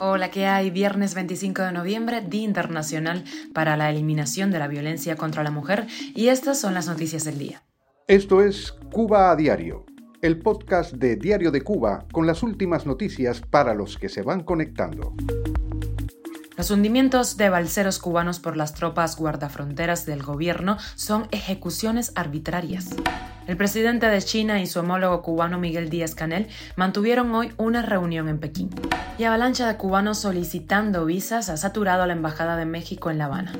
Hola, ¿qué hay? Viernes 25 de noviembre, Día Internacional para la Eliminación de la Violencia contra la Mujer, y estas son las noticias del día. Esto es Cuba a Diario, el podcast de Diario de Cuba con las últimas noticias para los que se van conectando. Los hundimientos de balseros cubanos por las tropas guardafronteras del gobierno son ejecuciones arbitrarias. El presidente de China y su homólogo cubano Miguel Díaz Canel mantuvieron hoy una reunión en Pekín. Y avalancha de cubanos solicitando visas ha saturado la Embajada de México en La Habana.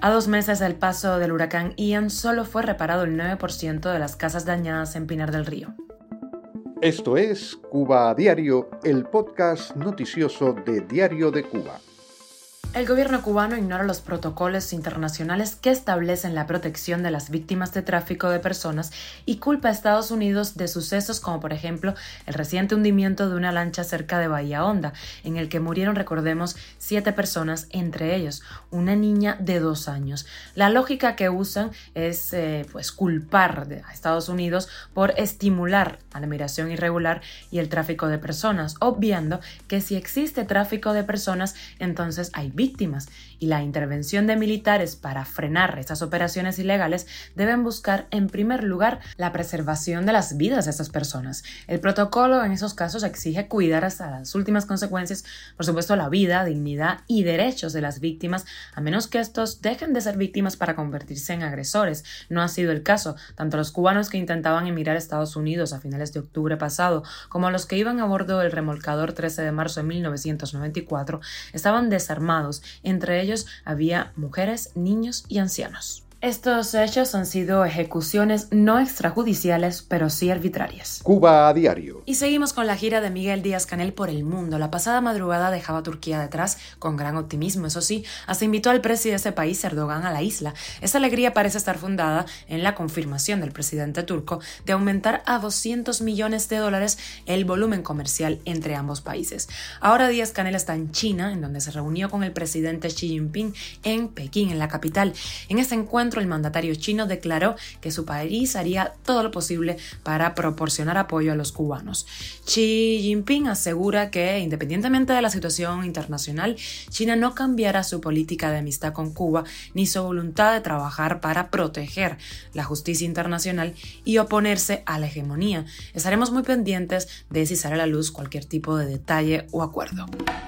A dos meses del paso del huracán Ian solo fue reparado el 9% de las casas dañadas en Pinar del Río. Esto es Cuba a Diario, el podcast noticioso de Diario de Cuba. El gobierno cubano ignora los protocolos internacionales que establecen la protección de las víctimas de tráfico de personas y culpa a Estados Unidos de sucesos como por ejemplo el reciente hundimiento de una lancha cerca de Bahía Honda, en el que murieron, recordemos, siete personas, entre ellos una niña de dos años. La lógica que usan es eh, pues culpar a Estados Unidos por estimular a la migración irregular y el tráfico de personas, obviando que si existe tráfico de personas, entonces hay víctimas víctimas y la intervención de militares para frenar estas operaciones ilegales deben buscar en primer lugar la preservación de las vidas de estas personas. El protocolo en esos casos exige cuidar hasta las últimas consecuencias, por supuesto, la vida, dignidad y derechos de las víctimas, a menos que estos dejen de ser víctimas para convertirse en agresores. No ha sido el caso. Tanto los cubanos que intentaban emigrar a Estados Unidos a finales de octubre pasado, como los que iban a bordo del remolcador 13 de marzo de 1994, estaban desarmados, entre ellos había mujeres, niños y ancianos. Estos hechos han sido ejecuciones no extrajudiciales, pero sí arbitrarias. Cuba a diario. Y seguimos con la gira de Miguel Díaz Canel por el mundo. La pasada madrugada dejaba Turquía detrás, con gran optimismo, eso sí, hasta invitó al presidente de ese país, Erdogan, a la isla. Esa alegría parece estar fundada en la confirmación del presidente turco de aumentar a 200 millones de dólares el volumen comercial entre ambos países. Ahora Díaz Canel está en China, en donde se reunió con el presidente Xi Jinping en Pekín, en la capital. En este encuentro, el mandatario chino declaró que su país haría todo lo posible para proporcionar apoyo a los cubanos. Xi Jinping asegura que, independientemente de la situación internacional, China no cambiará su política de amistad con Cuba ni su voluntad de trabajar para proteger la justicia internacional y oponerse a la hegemonía. Estaremos muy pendientes de si sale a la luz cualquier tipo de detalle o acuerdo.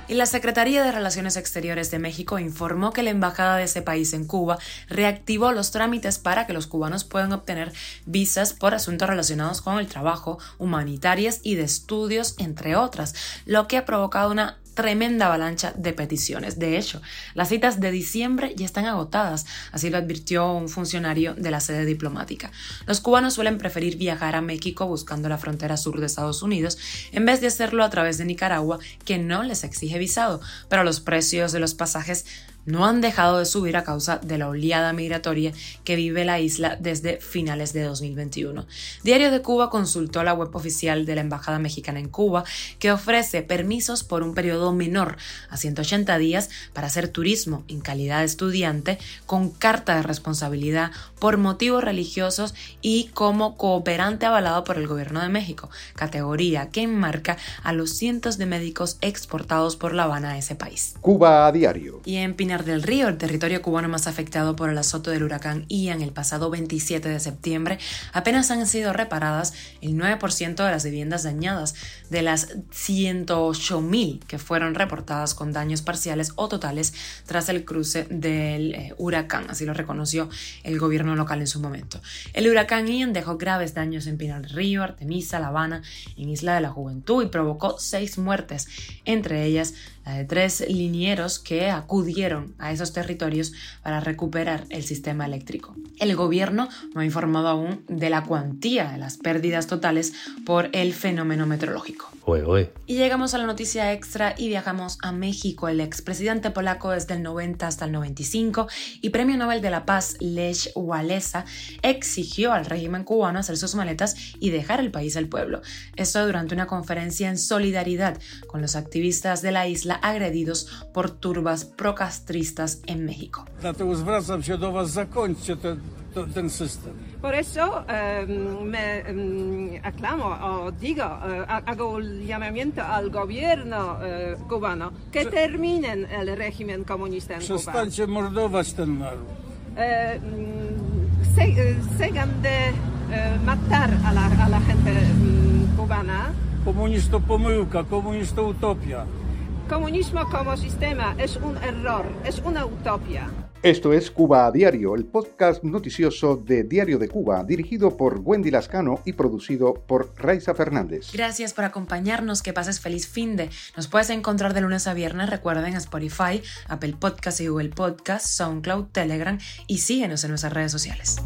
Y la Secretaría de Relaciones Exteriores de México informó que la embajada de ese país en Cuba reactivó los trámites para que los cubanos puedan obtener visas por asuntos relacionados con el trabajo, humanitarias y de estudios, entre otras, lo que ha provocado una tremenda avalancha de peticiones. De hecho, las citas de diciembre ya están agotadas, así lo advirtió un funcionario de la sede diplomática. Los cubanos suelen preferir viajar a México buscando la frontera sur de Estados Unidos en vez de hacerlo a través de Nicaragua, que no les exige visado, pero los precios de los pasajes no han dejado de subir a causa de la oleada migratoria que vive la isla desde finales de 2021. Diario de Cuba consultó la web oficial de la Embajada Mexicana en Cuba, que ofrece permisos por un periodo menor a 180 días para hacer turismo en calidad de estudiante con carta de responsabilidad por motivos religiosos y como cooperante avalado por el gobierno de México, categoría que enmarca a los cientos de médicos exportados por La Habana a ese país. Cuba a diario. Y en Pinar del Río, el territorio cubano más afectado por el azote del huracán Ian el pasado 27 de septiembre, apenas han sido reparadas el 9% de las viviendas dañadas, de las 108.000 que fueron reportadas con daños parciales o totales tras el cruce del eh, huracán, así lo reconoció el gobierno local en su momento. El huracán Ian dejó graves daños en Pinar del Río, Artemisa, La Habana, en Isla de la Juventud y provocó seis muertes, entre ellas la de tres linieros que acudieron a esos territorios para recuperar el sistema eléctrico. El gobierno no ha informado aún de la cuantía de las pérdidas totales por el fenómeno meteorológico. Y llegamos a la noticia extra y viajamos a México. El expresidente polaco desde el 90 hasta el 95 y premio Nobel de la Paz Lech Walesa exigió al régimen cubano hacer sus maletas y dejar el país al pueblo. Esto durante una conferencia en solidaridad con los activistas de la isla agredidos por turbas procastristas en México. Por eso eh, me eh, aclamo o digo, eh, hago el llamamiento al gobierno eh, cubano que terminen el régimen comunista en Cuba. Ten naród. Eh, mm, se, eh, sigan de eh, matar a la, a la gente mm, cubana. Komunizm to pomyłka, komunizm to utopia. Comunismo como sistema es un error, es una utopia. Esto es Cuba a Diario, el podcast noticioso de Diario de Cuba, dirigido por Wendy Lascano y producido por Raiza Fernández. Gracias por acompañarnos, que pases feliz fin de. Nos puedes encontrar de lunes a viernes, recuerden Spotify, Apple Podcast y Google Podcast, SoundCloud, Telegram y síguenos en nuestras redes sociales.